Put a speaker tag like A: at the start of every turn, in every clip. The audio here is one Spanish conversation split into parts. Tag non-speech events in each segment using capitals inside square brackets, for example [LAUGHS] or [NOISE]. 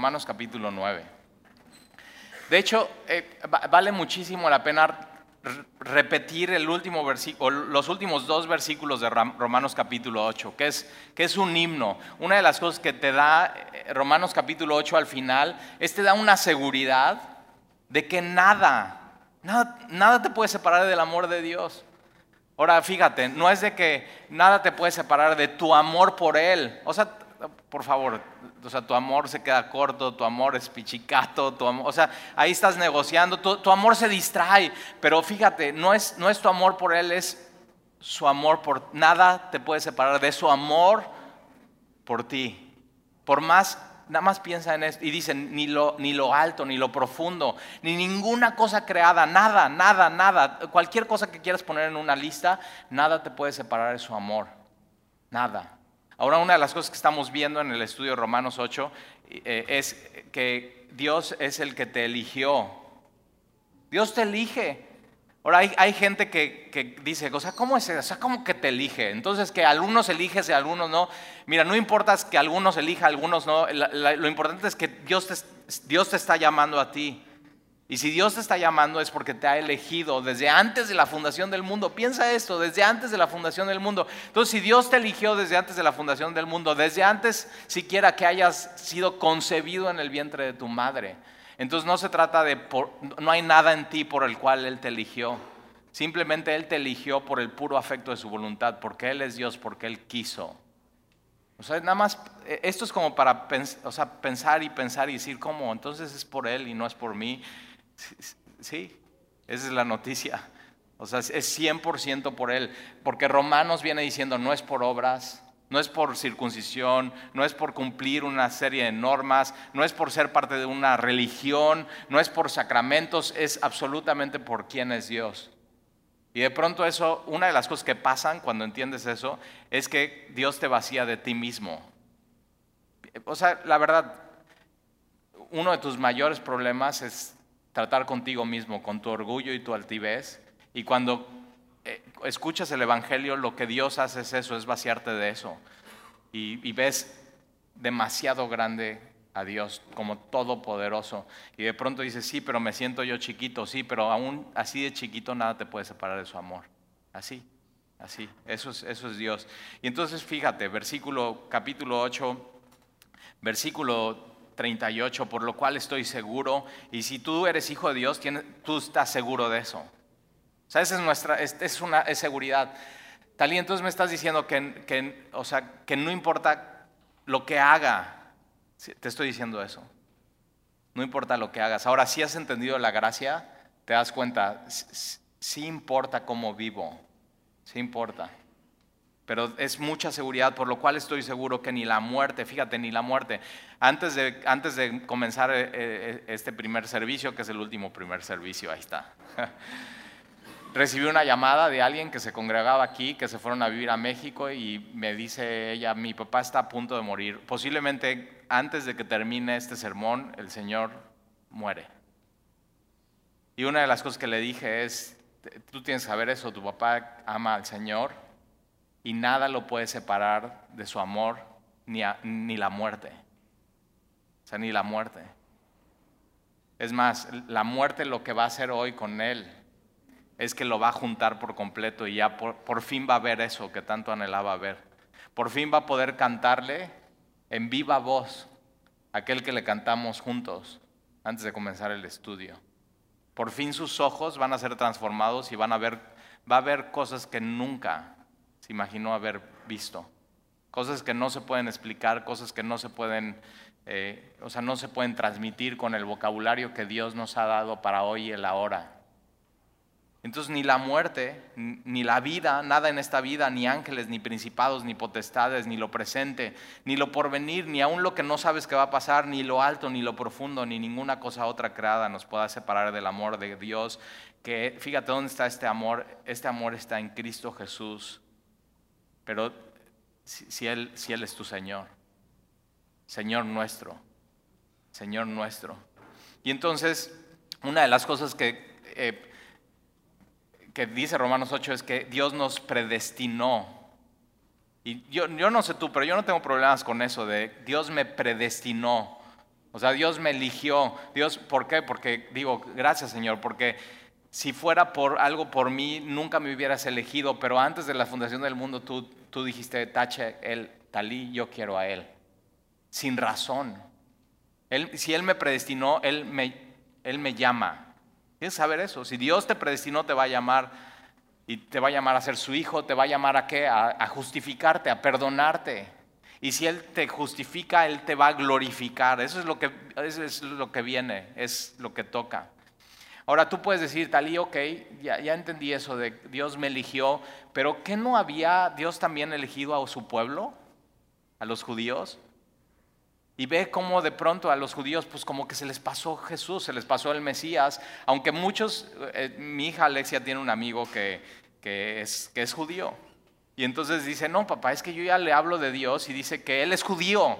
A: Romanos capítulo 9. De hecho, eh, vale muchísimo la pena repetir el último los últimos dos versículos de Romanos capítulo 8, que es, que es un himno. Una de las cosas que te da eh, Romanos capítulo 8 al final es te da una seguridad de que nada, nada, nada te puede separar del amor de Dios. Ahora fíjate, no es de que nada te puede separar de tu amor por Él. O sea, por favor, o sea, tu amor se queda corto, tu amor es pichicato, tu amor, o sea, ahí estás negociando, tu, amor se distrae, pero fíjate, no es, no es tu amor por Él, es su amor por nada te puede separar de su amor por ti. Por más, nada más piensa en esto y dicen, ni lo, ni lo alto, ni lo profundo, ni ninguna cosa creada, nada, nada, nada, cualquier cosa que quieras poner en una lista, nada te puede separar de su amor, nada. Ahora, una de las cosas que estamos viendo en el estudio Romanos 8 eh, es que Dios es el que te eligió. Dios te elige. Ahora hay, gente que, dice, o sea, ¿cómo es eso? O sea, ¿cómo que te elige? Entonces, que algunos eliges y algunos no. Mira, no importa que algunos elija, algunos no. lo importante es que Dios Dios te está llamando a ti. Y si Dios te está llamando es porque te ha elegido desde antes de la fundación del mundo. Piensa esto, desde antes de la fundación del mundo. Entonces, si Dios te eligió desde antes de la fundación del mundo, desde antes siquiera que hayas sido concebido en el vientre de tu madre, entonces no se trata de, no hay nada en ti por el cual Él te eligió. Simplemente Él te eligió por el puro afecto de su voluntad, porque Él es Dios, porque Él quiso. O sea, nada más, e, esto es como para pensar y pensar y decir, ¿cómo? Entonces es por Él y no es por mí. Sí, esa es la noticia. O sea, es 100% por Él. Porque Romanos viene diciendo, no es por obras, no es por circuncisión, no es por cumplir una serie de normas, no es por ser parte de una religión, no es por sacramentos, es absolutamente por quién es Dios. Y de pronto eso, una de las cosas que pasan cuando entiendes eso, es que Dios te vacía de ti mismo. O sea, la verdad, uno de tus mayores problemas es tratar contigo mismo, con tu orgullo y tu altivez. Y cuando eh, escuchas el Evangelio, lo que Dios hace es eso, es vaciarte de eso. Y, ves demasiado grande a Dios como todopoderoso. Y de pronto dices, sí, pero me siento yo chiquito, sí, pero aún así de chiquito nada te puede separar de su amor. Así, así, eso es, eso es Dios. Y entonces fíjate, versículo capítulo 8, versículo 38, por lo cual estoy seguro. Y si tú eres hijo de Dios, tú estás seguro de eso. O sea, esa es nuestra, es, una seguridad. Tal y entonces me estás diciendo que, o sea, que no importa lo que haga, te estoy diciendo eso. No importa lo que hagas. Ahora, si has entendido la gracia, te das cuenta, sí importa cómo vivo, sí importa pero es mucha seguridad, por lo cual estoy seguro que ni la muerte, fíjate, ni la muerte. Antes de, antes de comenzar eh, eh, este primer servicio, que es el último primer servicio, ahí está. [LAUGHS] Recibí una llamada de alguien que se congregaba aquí, que se fueron a vivir a México y me dice ella, mi papá está a punto de morir. Posiblemente antes de que termine este sermón, el Señor muere. Y una de las cosas que le dije es, tú tienes que saber eso, tu papá ama al Señor y nada lo puede separar de su amor ni, ni la muerte. O sea, ni la muerte. Es más, la muerte lo que va a hacer hoy con él es que lo va a juntar por completo y ya por, por fin va a ver eso que tanto anhelaba ver. Por fin va a poder cantarle en viva voz aquel que le cantamos juntos antes de comenzar el estudio. Por fin sus ojos van a ser transformados y van a ver, va a ver cosas que nunca imaginó haber visto. Cosas que no se pueden explicar, cosas que no se pueden, eh, o sea, no se pueden transmitir con el vocabulario que Dios nos ha dado para hoy y el ahora. Entonces ni la muerte, ni la vida, nada en esta vida, ni ángeles, ni principados, ni potestades, ni lo presente, ni lo porvenir, ni aún lo que no sabes que va a pasar, ni lo alto, ni lo profundo, ni ninguna cosa otra creada nos pueda separar del amor de Dios. Que fíjate dónde está este amor. Este amor está en Cristo Jesús pero si, él, si Él es tu Señor, Señor nuestro, Señor nuestro. Y entonces, una de las cosas que, eh, que dice Romanos 8 es que Dios nos predestinó. Y yo, yo no sé tú, pero yo no tengo problemas con eso de Dios me predestinó. O sea, Dios me eligió. Dios, ¿por qué? Porque digo, gracias Señor, porque si fuera por algo por mí, nunca me hubieras elegido, pero antes de la fundación del mundo tú, tú dijiste, tache, él, talí, yo quiero a él. Sin razón. Él, si Él me predestinó, él me, él me llama. Tienes que saber eso. Si Dios te predestinó, te va a llamar y te va a llamar a ser su hijo, te va a llamar a qué? A, justificarte, a perdonarte. Y si Él te justifica, Él te va a glorificar. Eso es lo que, es lo que viene, es lo que toca. Ahora tú puedes decir, Talí, ok, ya, entendí eso de Dios me eligió, pero ¿qué no había Dios también elegido a su pueblo? ¿A los judíos? Y ve cómo de pronto a los judíos, pues como que se les pasó Jesús, se les pasó el Mesías, aunque muchos, eh, mi hija Alexia tiene un amigo que, que, es, que es judío. Y entonces dice, no, papá, es que yo ya le hablo de Dios y dice que Él es judío.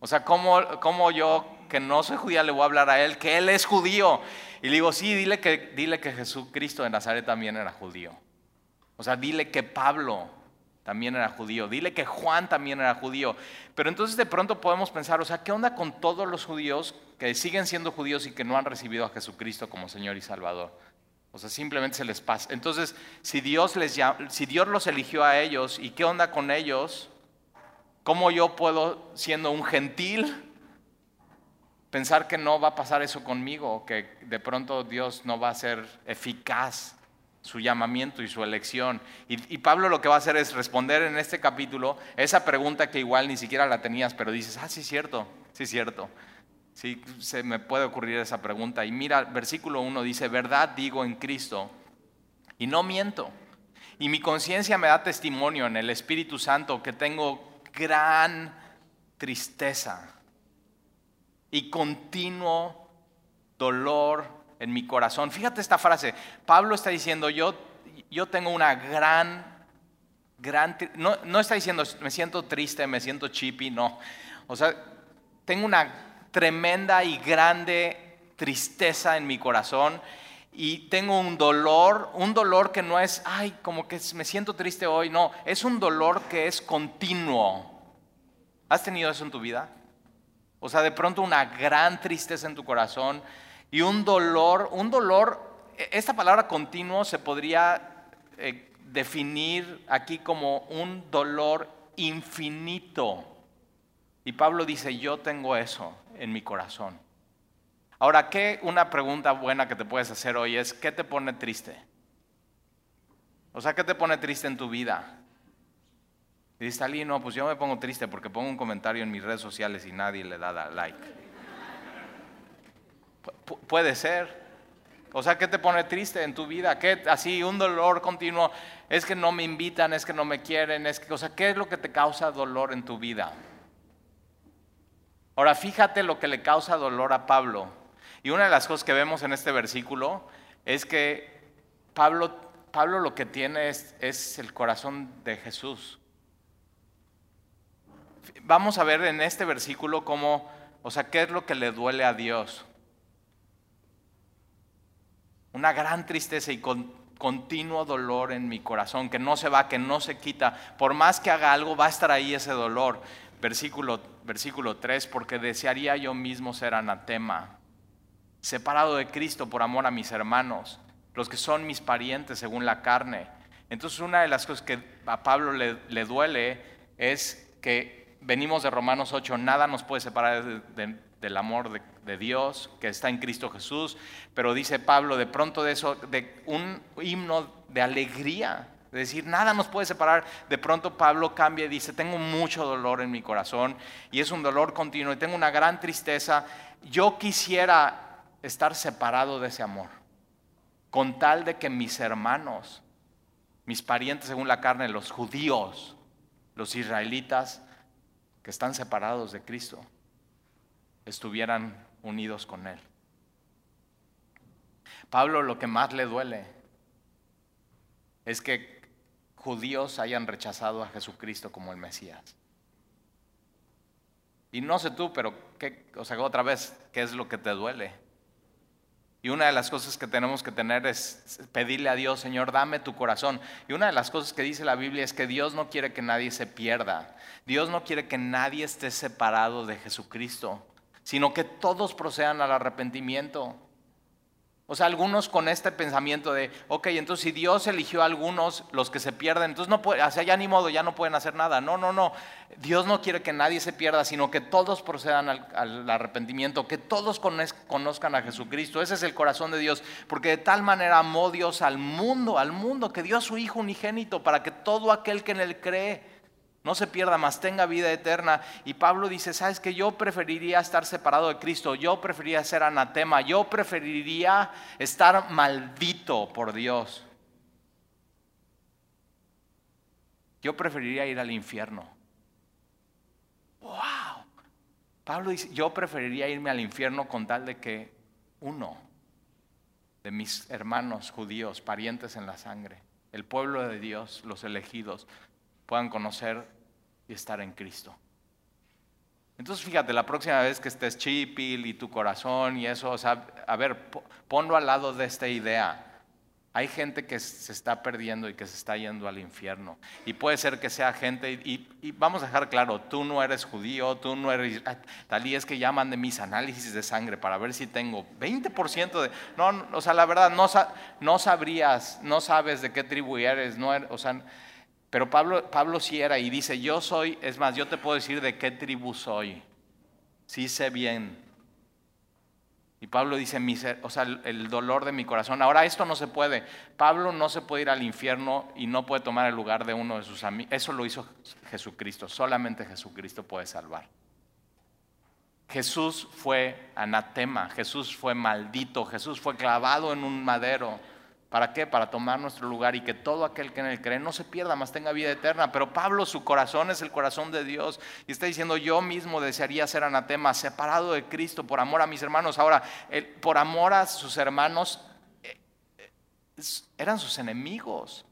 A: O sea, ¿cómo, cómo yo que no soy judía le voy a hablar a Él? Que Él es judío. Y le digo, sí, dile que, dile que Jesucristo de Nazaret también era judío. O sea, dile que Pablo también era judío. Dile que Juan también era judío. Pero entonces de pronto podemos pensar, o sea, ¿qué onda con todos los judíos que siguen siendo judíos y que no han recibido a Jesucristo como Señor y Salvador? O sea, simplemente se les pasa. Entonces, si Dios, les si Dios los eligió a ellos, ¿y qué onda con ellos? ¿Cómo yo puedo, siendo un gentil, pensar que no va a pasar eso conmigo, que de pronto Dios no va a ser eficaz su llamamiento y su elección. Y, Pablo lo que va a hacer es responder en este capítulo esa pregunta que igual ni siquiera la tenías, pero dices, ah, sí es cierto, sí es cierto. Sí, se me puede ocurrir esa pregunta. Y mira, versículo 1 dice, verdad digo en Cristo, y no miento. Y mi conciencia me da testimonio en el Espíritu Santo que tengo gran tristeza y continuo dolor en mi corazón. Fíjate esta frase. Pablo está diciendo, yo, yo tengo una gran, gran... No, no está diciendo, me siento triste, me siento chippy, no. O sea, tengo una tremenda y grande tristeza en mi corazón y tengo un dolor, un dolor que no es, ay, como que me siento triste hoy, no, es un dolor que es continuo. ¿Has tenido eso en tu vida? O sea, de pronto una gran tristeza en tu corazón y un dolor, un dolor, e, esta palabra continuo se podría eh, definir aquí como un dolor infinito. Y Pablo dice, yo tengo eso en mi corazón. Ahora, ¿qué una pregunta buena que te puedes hacer hoy es, ¿qué te pone triste? O sea, ¿qué te pone triste en tu vida? Y dice, Ali, no, pues yo me pongo triste porque pongo un comentario en mis redes sociales y nadie le da like puede ser. O sea, ¿qué te pone triste en tu vida? ¿Qué, así, un dolor continuo. Es que no me invitan, es que no me quieren, es que, o sea, ¿qué es lo que te causa dolor en tu vida? Ahora, fíjate lo que le causa dolor a Pablo. Y una de las cosas que vemos en este versículo es que Pablo, Pablo lo que tiene es, es el corazón de Jesús. Vamos a ver en este versículo cómo, o sea, qué es lo que le duele a Dios una gran tristeza y con, continuo dolor en mi corazón, que no se va, que no se quita. Por más que haga algo, va a estar ahí ese dolor. Versículo, versículo 3, porque desearía yo mismo ser anatema, separado de Cristo por amor a mis hermanos, los que son mis parientes según la carne. Entonces una de las cosas que a Pablo le, le duele es que venimos de Romanos 8, nada nos puede separar de, del amor de, Dios que está en Cristo Jesús, pero dice Pablo de pronto de eso, de un himno de alegría, de decir, nada nos puede separar, de pronto Pablo cambia y dice, tengo mucho dolor en mi corazón y es un dolor continuo y tengo una gran tristeza, yo quisiera estar separado de ese amor, con tal de que mis hermanos, mis parientes según la carne, los judíos, los israelitas, que están separados de Cristo, estuvieran unidos con Él. Pablo lo que más le duele es que judíos hayan rechazado a Jesucristo como el Mesías. Y no sé tú, pero ¿qué, o sea, otra vez, ¿qué es lo que te duele? Y una de las cosas que tenemos que tener es pedirle a Dios, Señor, dame tu corazón. Y una de las cosas que dice la Biblia es que Dios no quiere que nadie se pierda. Dios no quiere que nadie esté separado de Jesucristo sino que todos procedan al arrepentimiento. O sea, algunos con este pensamiento de, ok, entonces si Dios eligió a algunos, los que se pierden, entonces no puede, o sea, ya ni modo, ya no pueden hacer nada. No, no, no. Dios no quiere que nadie se pierda, sino que todos procedan al, arrepentimiento, que todos conozcan a Jesucristo. Ese es el corazón de Dios, porque de tal manera amó Dios al mundo, al mundo, que dio a su Hijo unigénito para que todo aquel que en él cree no se pierda más, tenga vida eterna. Y Pablo dice, ¿sabes que Yo preferiría estar separado de Cristo, yo preferiría ser anatema, yo preferiría estar maldito por Dios. Yo preferiría ir al infierno. ¡Wow! Pablo dice, yo preferiría irme al infierno con tal de que uno de mis hermanos judíos, parientes en la sangre, el pueblo de Dios, los elegidos, puedan conocer y estar en Cristo. Entonces fíjate, la próxima vez que estés chipil y tu corazón y eso, o sea, a ver, ponlo al lado de esta idea. Hay gente que se está perdiendo y que se está yendo al infierno. Y puede ser que sea gente, y, vamos a dejar claro, tú no eres judío, tú no eres... Ah, tal y es que llaman de mis análisis de sangre para ver si tengo 20% de... No, o sea, la verdad, no, no sabrías, no sabes de qué tribu eres, no, er, o sea, pero Pablo, Pablo sí era y dice, yo soy, es más, yo te puedo decir de qué tribu soy. Sí sé bien. Y Pablo dice, o sea, el dolor de mi corazón. Ahora esto no se puede. Pablo no se puede ir al infierno y no puede tomar el lugar de uno de sus amigos. Eso lo hizo Jesucristo. Solamente Jesucristo puede salvar. Jesús fue anatema, Jesús fue maldito, Jesús fue clavado en un madero. ¿Para qué? Para tomar nuestro lugar y que todo aquel que en él cree no se pierda, más tenga vida eterna. Pero Pablo, su corazón es el corazón de Dios. Y está diciendo, yo mismo desearía ser anatema, separado de Cristo por amor a mis hermanos. Ahora, por amor a sus hermanos, eh, eh, eran sus enemigos.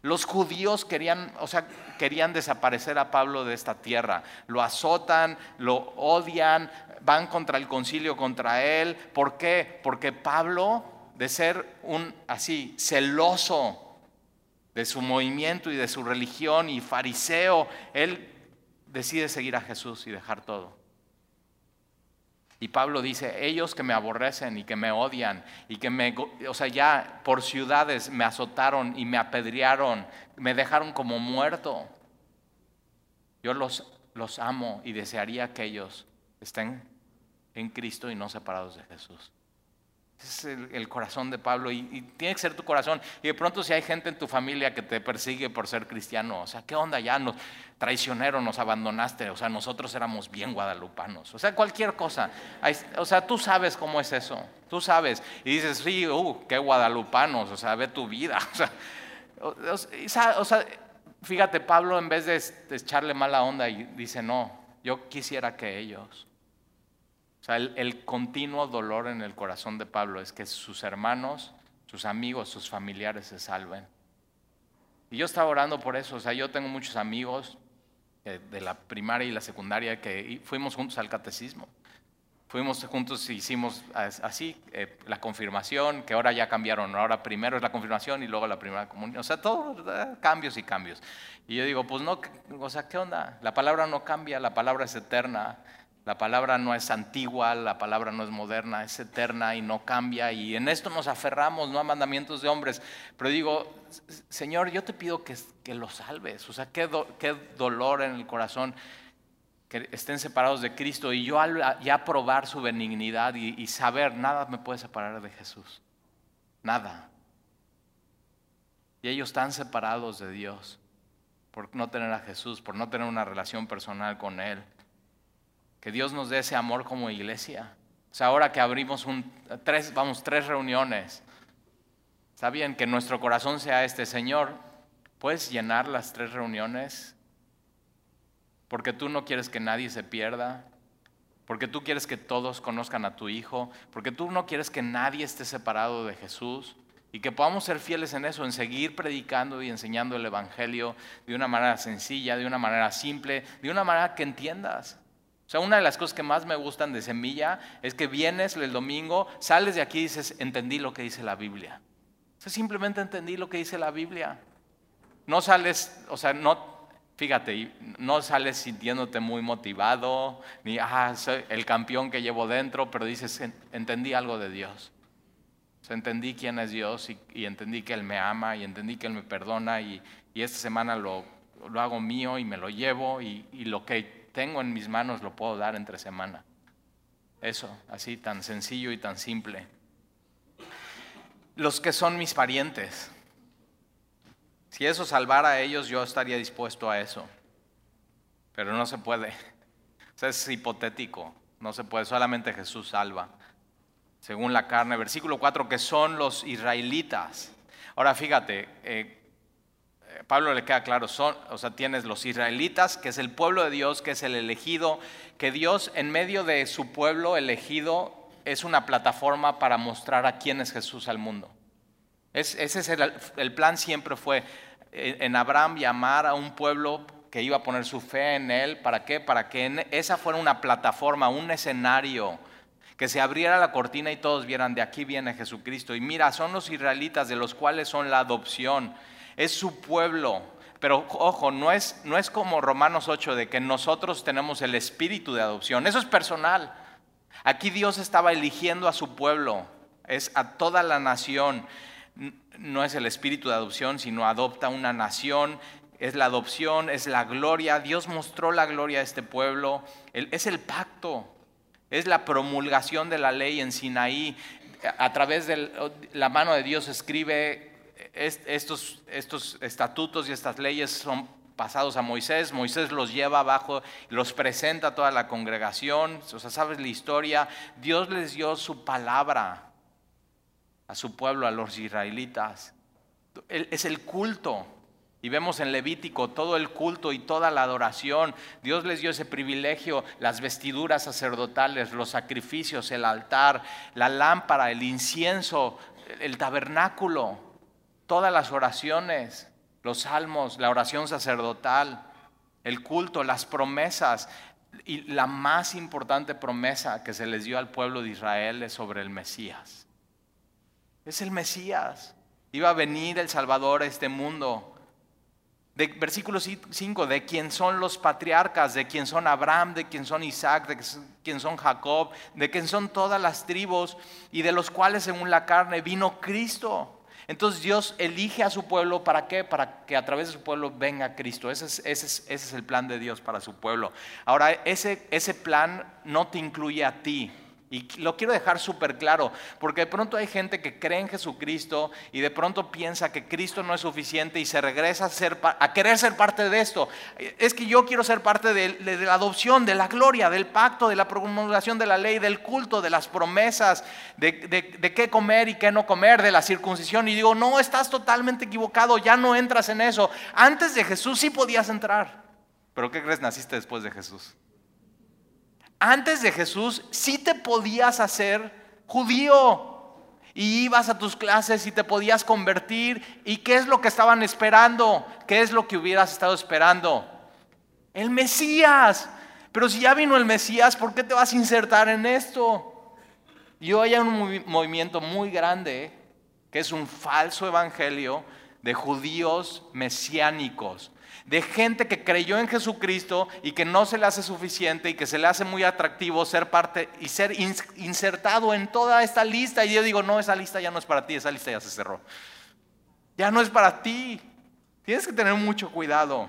A: Los judíos querían, o sea, querían desaparecer a Pablo de esta tierra. Lo azotan, lo odian, van contra el concilio, contra él. ¿Por qué? Porque Pablo de ser un así celoso de su movimiento y de su religión y fariseo, él decide seguir a Jesús y dejar todo. Y Pablo dice, ellos que me aborrecen y que me odian y que me, o sea, ya por ciudades me azotaron y me apedrearon, me dejaron como muerto. Yo los, los amo y desearía que ellos estén en Cristo y no separados de Jesús. Es el, corazón de Pablo y, tiene que ser tu corazón. Y de pronto si hay gente en tu familia que te persigue por ser cristiano, o sea, ¿qué onda ya? Nos, traicionero, nos abandonaste, o sea, nosotros éramos bien guadalupanos. O sea, cualquier cosa. o sea, tú sabes cómo es eso, tú sabes. Y dices, sí, uh, qué guadalupanos, o sea, ve tu vida. [LAUGHS] O sea, fíjate, Pablo en vez de echarle mala onda y dice, no, yo quisiera que ellos o sea, el, continuo dolor en el corazón de Pablo es que sus hermanos, sus amigos, sus familiares se salven. Y yo estaba orando por eso. O sea, yo tengo muchos amigos eh, de la primaria y la secundaria que fuimos juntos al catecismo. Fuimos juntos y hicimos así eh, la confirmación, que ahora ya cambiaron. Ahora primero es la confirmación y luego la primera comunión. O sea, todos cambios y cambios. Y yo digo, pues no, o sea, ¿qué onda? La palabra no cambia, la palabra es eterna. La palabra no es antigua, la palabra no es moderna, es eterna y no cambia. Y en esto nos aferramos, no a mandamientos de hombres. Pero digo, Señor, yo te pido que, que lo salves. O sea, qué, qué, dolor en el corazón que estén separados de Cristo. Y yo ya probar su benignidad y, y saber, nada me puede separar de Jesús. Nada. Y ellos están separados de Dios por no tener a Jesús, por no tener una relación personal con Él. Que Dios nos dé ese amor como iglesia. O sea, ahora que abrimos tres, vamos, tres reuniones, está bien que nuestro corazón sea este, Señor, ¿puedes llenar las tres reuniones? Porque tú no quieres que nadie se pierda, porque tú quieres que todos conozcan a tu Hijo, porque tú no quieres que nadie esté separado de Jesús y que podamos ser fieles en eso, en seguir predicando y enseñando el Evangelio de una manera sencilla, de una manera simple, de una manera que entiendas. O sea, una de las cosas que más me gustan de Semilla es que vienes el domingo, sales de aquí y dices, entendí lo que dice la Biblia. O sea, simplemente entendí lo que dice la Biblia. No sales, o sea, no, Fíjate, no sales sintiéndote muy motivado, ni, ah, soy el campeón que llevo dentro, pero dices, entendí algo de Dios. entendí quién es Dios y, entendí que Él me ama y entendí que Él me perdona y, esta semana lo, hago mío y me lo llevo y, y lo que tengo en mis manos lo puedo dar entre semana. Eso, así tan sencillo y tan simple. Los que son mis parientes. Si eso salvara a ellos, yo estaría dispuesto a eso. Pero no se puede. es hipotético. No se puede. Solamente Jesús salva. Según la carne. Versículo 4, que son los israelitas. Ahora fíjate, eh, Pablo le queda claro, son, o sea, tienes los israelitas, que es el pueblo de Dios, que es el elegido, que Dios en medio de su pueblo elegido es una plataforma para mostrar a quién es Jesús al mundo. ese es el, plan siempre fue eh, en Abraham llamar a un pueblo que iba a poner su fe en él. ¿Para qué? Para que esa fuera una plataforma, un escenario, que se abriera la cortina y todos vieran, de aquí viene Jesucristo. Y mira, son los israelitas de los cuales son la adopción es su pueblo. Pero ojo, no es, no es como Romanos 8 de que nosotros tenemos el espíritu de adopción. Eso es personal. Aquí Dios estaba eligiendo a su pueblo, es a toda la nación. No es el espíritu de adopción, sino adopta una nación. Es la adopción, es la gloria. Dios mostró la gloria a este pueblo. Es el pacto, es la promulgación de la ley en Sinaí. A través de la mano de Dios escribe estos, estatutos y estas leyes son pasados a Moisés, Moisés los lleva abajo, los presenta a toda la congregación, o sea, sabes la historia, Dios les dio su palabra a su pueblo, a los israelitas. Es el culto. Y vemos en Levítico todo el culto y toda la adoración. Dios les dio ese privilegio, las vestiduras sacerdotales, los sacrificios, el altar, la lámpara, el incienso, el tabernáculo todas las oraciones, los salmos, la oración sacerdotal, el culto, las promesas. Y la más importante promesa que se les dio al pueblo de Israel es sobre el Mesías. Es el Mesías. Iba a venir el Salvador a este mundo. De, versículo 5, de quién son los patriarcas, de quién son Abraham, de quién son Isaac, de quién son Jacob, de quién son todas las tribus y de los cuales según la carne vino Cristo entonces Dios elige a su pueblo, ¿para qué? Para que a través de su pueblo venga Cristo. Ese es, ese es, el plan de Dios para su pueblo. Ahora, ese, ese plan no te incluye a ti. Y lo quiero dejar súper claro, porque de pronto hay gente que cree en Jesucristo y de pronto piensa que Cristo no es suficiente y se regresa a, ser, a querer ser parte de esto. Es que yo quiero ser parte de, la adopción, de la gloria, del pacto, de la promulgación de la ley, del culto, de las promesas, de, de qué comer y qué no comer, de la circuncisión. Y digo, no, estás totalmente equivocado, ya no entras en eso. Antes de Jesús sí podías entrar. Pero ¿qué crees? Naciste después de Jesús antes de Jesús sí te podías hacer judío. Y ibas a tus clases y te podías convertir. ¿Y qué es lo que estaban esperando? ¿Qué es lo que hubieras estado esperando? El Mesías. Pero si ya vino el Mesías, ¿por qué te vas a insertar en esto? Y hoy hay un movimiento muy grande que es un falso evangelio de judíos mesiánicos de gente que creyó en Jesucristo y que no se le hace suficiente y que se le hace muy atractivo ser parte y ser insertado en toda esta lista. Y yo digo, no, esa lista ya no es para ti, esa lista ya se cerró. Ya no es para ti. Tienes que tener mucho cuidado.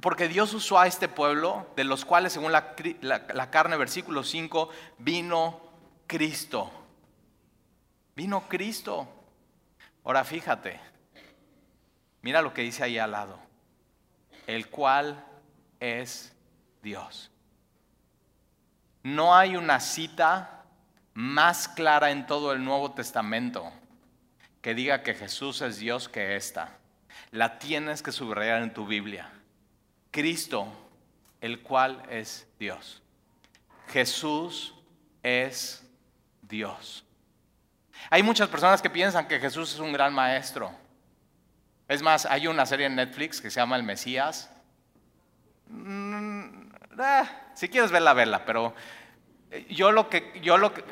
A: Porque Dios usó a este pueblo, de los cuales, según la, carne, versículo 5, vino Cristo. Vino Cristo. Ahora fíjate, Mira lo que dice ahí al lado. El cual es Dios. No hay una cita más clara en todo el Nuevo Testamento que diga que Jesús es Dios que esta. La tienes que subrayar en tu Biblia. Cristo, el cual es Dios. Jesús es Dios. Hay muchas personas que piensan que Jesús es un gran maestro. Es más, hay una serie en Netflix que se llama El Mesías. Mm, eh, si quieres verla, verla, pero eh, yo lo que, yo lo que,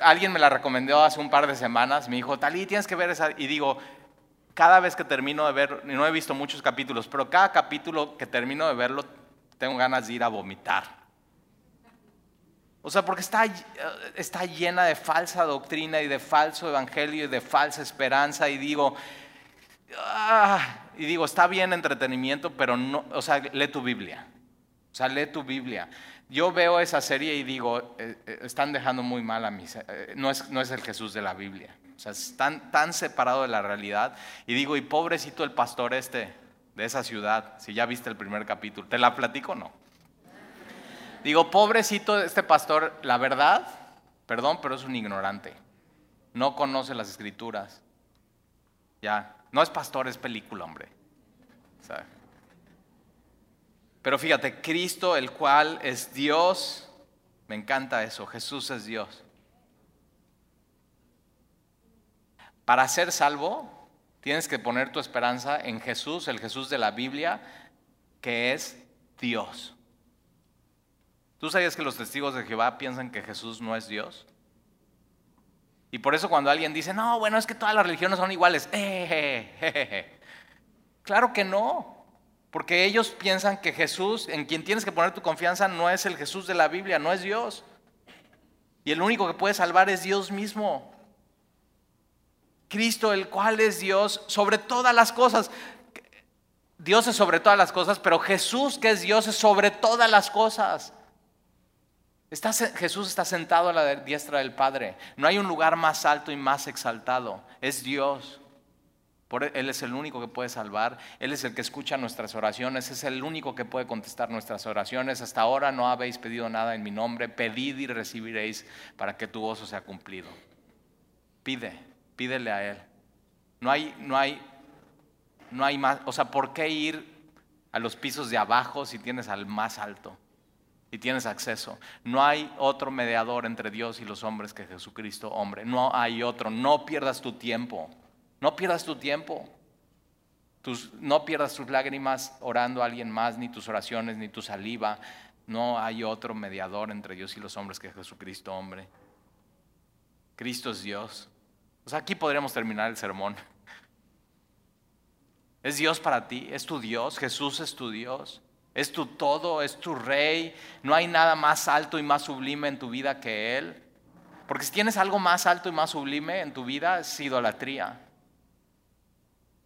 A: alguien me la recomendó hace un par de semanas, me dijo, Talí, tienes que ver esa, y digo, cada vez que termino de ver, no he visto muchos capítulos, pero cada capítulo que termino de verlo, tengo ganas de ir a vomitar. O sea, porque está, está llena de falsa doctrina y de falso evangelio y de falsa esperanza y digo, ah, y digo, está bien entretenimiento, pero no, o sea, lee tu Biblia. O sea, lee tu Biblia. Yo veo esa serie y digo, eh, eh, están dejando muy mal a mí. Eh, no, es, no es el Jesús de la Biblia. O sea, están tan separado de la realidad. Y digo, y pobrecito el pastor este de esa ciudad, si ya viste el primer capítulo, ¿te la platico o no? Digo, pobrecito este pastor, la verdad, perdón, pero es un ignorante. No conoce las escrituras. Ya, no es pastor, es película, hombre. Pero fíjate, Cristo, el cual es Dios, me encanta eso, Jesús es Dios. Para ser salvo, tienes que poner tu esperanza en Jesús, el Jesús de la Biblia, que es Dios. ¿Tú sabías que los testigos de Jehová piensan que Jesús no es Dios? Y por eso cuando alguien dice, no, bueno, es que todas las religiones son iguales, eh, [LAUGHS] claro que no, porque ellos piensan que Jesús, en quien tienes que poner tu confianza, no es el Jesús de la Biblia, no es Dios. Y el único que puede salvar es Dios mismo. Cristo, el cual es Dios sobre todas las cosas. Dios es sobre todas las cosas, pero Jesús, que es Dios, es sobre todas las cosas. Jesús está sentado a la diestra del Padre. No hay un lugar más alto y más exaltado. Es Dios. Por, e, él es el único que puede salvar. Él es el que escucha nuestras oraciones. Es el único que puede contestar nuestras oraciones. Hasta ahora no habéis pedido nada en mi nombre. Pedid y recibiréis para que tu gozo sea cumplido. Pide, pídele a Él. No hay, no hay, no hay más. O sea, ¿por qué ir a los pisos de abajo si tienes al más alto? Y tienes acceso. No hay otro mediador entre Dios y los hombres que Jesucristo, hombre. No hay otro. No pierdas tu tiempo. No pierdas tu tiempo. no pierdas tus lágrimas orando a alguien más, ni tus oraciones, ni tu saliva. No hay otro mediador entre Dios y los hombres que Jesucristo, hombre. Cristo es Dios. O sea, aquí podríamos terminar el sermón. [LAUGHS] ¿Es Dios para ti? ¿Es tu Dios? ¿Jesús es tu Dios? Es tu todo, es tu rey. No hay nada más alto y más sublime en tu vida que Él. Porque si tienes algo más alto y más sublime en tu vida, es idolatría.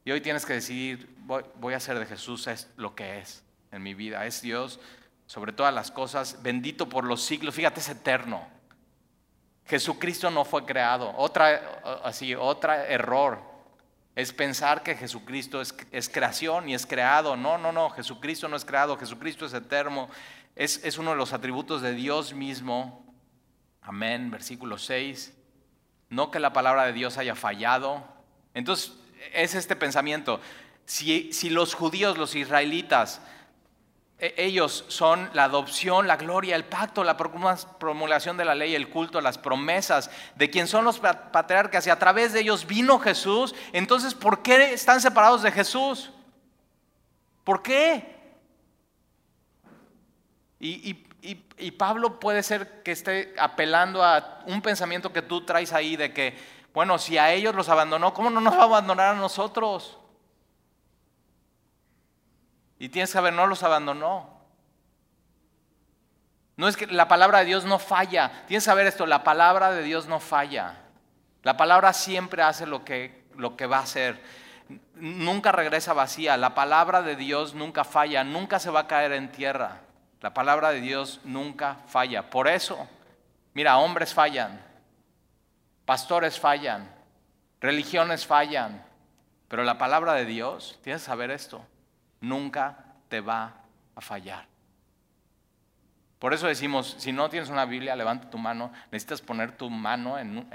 A: Y hoy tienes que decidir, voy, a hacer de Jesús lo que es en mi vida. Es Dios sobre todas las cosas, bendito por los siglos. Fíjate, es eterno. Jesucristo no fue creado. Otra, así, otra error es pensar que Jesucristo es, creación y es creado. No, no, no, Jesucristo no es creado, Jesucristo es eterno. Es, es uno de los atributos de Dios mismo. Amén, versículo 6. No que la palabra de Dios haya fallado. Entonces, es este pensamiento. Si, si los judíos, los israelitas, ellos son la adopción, la gloria, el pacto, la promulgación de la ley, el culto, las promesas de quien son los patriarcas y a través de ellos vino Jesús. Entonces, ¿por qué están separados de Jesús? ¿Por qué? Y, y, Pablo puede ser que esté apelando a un pensamiento que tú traes ahí de que, bueno, si a ellos los abandonó, ¿cómo no nos va a abandonar a nosotros? Y tienes que saber, no los abandonó. No es que la palabra de Dios no falla. Tienes que saber esto, la palabra de Dios no falla. La palabra siempre hace lo que, lo que va a hacer. Nunca regresa vacía. La palabra de Dios nunca falla, nunca se va a caer en tierra. La palabra de Dios nunca falla. Por eso, mira, hombres fallan, pastores fallan, religiones fallan, pero la palabra de Dios, tienes que saber esto, nunca te va a fallar. Por eso decimos, si no tienes una Biblia, levanta tu mano, necesitas poner tu mano en,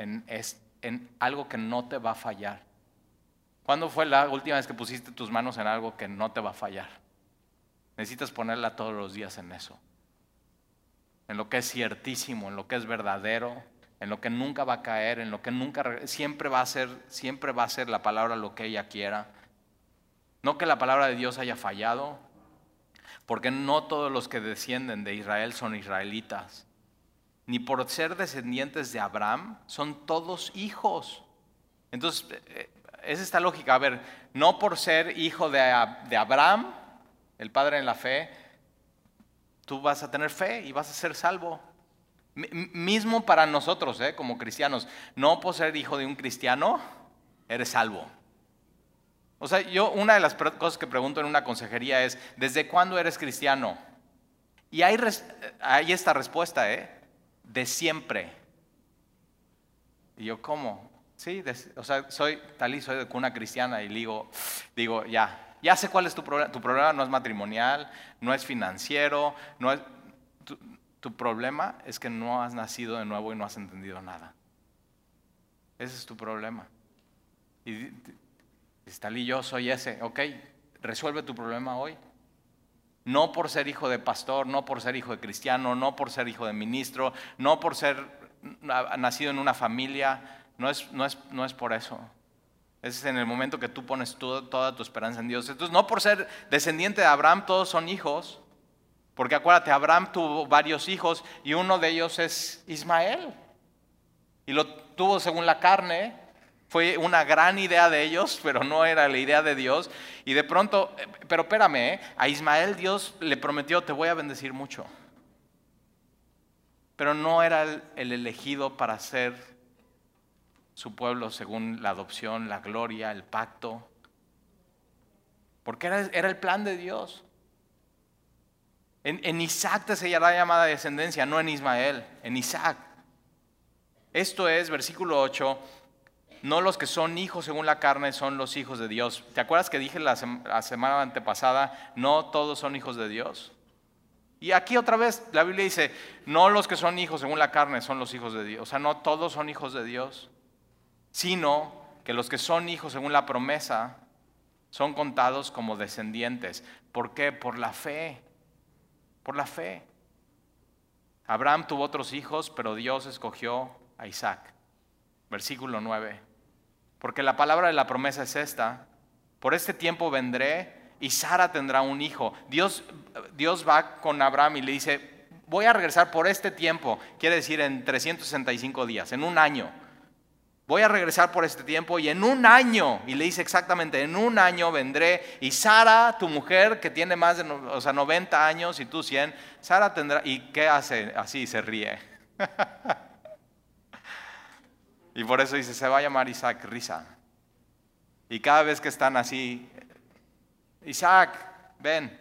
A: en, algo que no te va a fallar. ¿Cuándo fue la última vez que pusiste tus manos en algo que no te va a fallar? Necesitas ponerla todos los días en eso. En lo que es ciertísimo, en lo que es verdadero, en lo que nunca va a caer, en lo que nunca siempre va a ser, siempre va a ser la palabra lo que ella quiera. No que la palabra de Dios haya fallado, porque no todos los que descienden de Israel son israelitas. Ni por ser descendientes de Abraham son todos hijos. Entonces, eh, es esta lógica. A ver, no por ser hijo de, de Abraham, el padre en la fe, tú vas a tener fe y vas a ser salvo. Mismo para nosotros, ¿eh? como cristianos, no por ser hijo de un cristiano, eres salvo. O sea, yo una de las cosas que pregunto en una consejería es, ¿desde cuándo eres cristiano? Y hay, hay esta respuesta, ¿eh? De siempre. Y yo, ¿cómo? Sí, o sea, soy tal y soy de cuna cristiana y digo, digo, ya, ya sé cuál es tu problema. Tu problema no es matrimonial, no es financiero, no es... Tu, tu problema es que no has nacido de nuevo y no has entendido nada. Ese es tu problema. Y tal y yo soy ese, ok, resuelve tu problema hoy. No por ser hijo de pastor, no por ser hijo de cristiano, no por ser hijo de ministro, no por ser nacido en una familia, no es, no es, no es por eso. Es en el momento que tú pones toda tu esperanza en Dios. Entonces, no por ser descendiente de Abraham, todos son hijos. Porque acuérdate, Abraham tuvo varios hijos y uno de ellos es Ismael. Y lo tuvo según la carne. Fue una gran idea de ellos, pero no era la idea de Dios. Y de pronto, eh, pero espérame, ¿eh? a Ismael Dios le prometió, te voy a bendecir mucho. Pero no era el elegido para ser su pueblo según la adopción, la gloria, el pacto. Porque era, era el plan de Dios. En, Isaac te sellará llamada descendencia, no en Ismael, en Isaac. Esto es, versículo 8, no los que son hijos según la carne son los hijos de Dios. ¿Te acuerdas que dije la, semana antepasada, no todos son hijos de Dios? Y aquí otra vez la Biblia dice, no los que son hijos según la carne son los hijos de Dios. O sea, no todos son hijos de Dios, sino que los que son hijos según la promesa son contados como descendientes. ¿Por qué? Por la fe. Por la fe. Abraham tuvo otros hijos, pero Dios escogió a Isaac. Versículo 9. Porque la palabra de la promesa es esta. Por este tiempo vendré y Sara tendrá un hijo. Dios, Dios va con Abraham y le dice, voy a regresar por este tiempo. Quiere decir en 365 días, en un año voy a regresar por este tiempo y en un año, y le dice exactamente, en un año vendré y Sara, tu mujer que tiene más de o sea, 90 años y tú 100, Sara tendrá, ¿y qué hace? Así se ríe. [LAUGHS] y por eso dice, se va a llamar Isaac risa. Y cada vez que están así, Isaac, ven,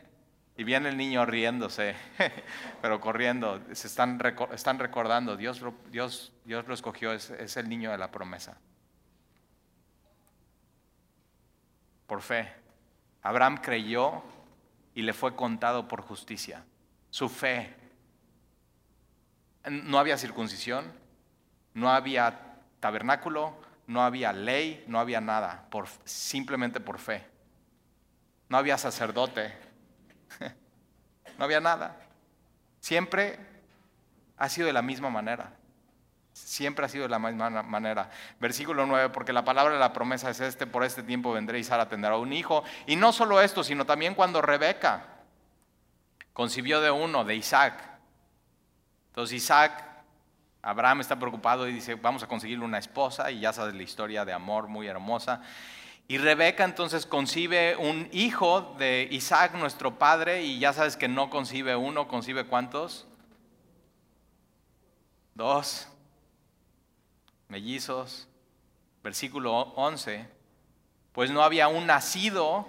A: y viene el niño riéndose, [LAUGHS] pero corriendo. Se están, están recordando, Dios, Dios, Dios lo escogió, es, es el niño de la promesa. Por fe. Abraham creyó y le fue contado por justicia. Su fe. No había circuncisión, no había tabernáculo, no había ley, no había nada, por, simplemente por fe. No había sacerdote, [LAUGHS] no había nada. Siempre ha sido de la misma manera. Siempre ha sido de la misma manera. Versículo 9, porque la palabra de la promesa es este, por este tiempo vendré y Sara tendrá un hijo. Y no solo esto, sino también cuando Rebeca concibió de uno, de Isaac. Entonces Isaac, Abraham está preocupado y dice, vamos a conseguirle una esposa y ya sabes la historia de amor muy hermosa. Y Rebeca entonces concibe un hijo de Isaac, nuestro padre, y ya sabes que no concibe uno, concibe cuántos? Dos. Mellizos. Versículo 11. Pues no había un nacido,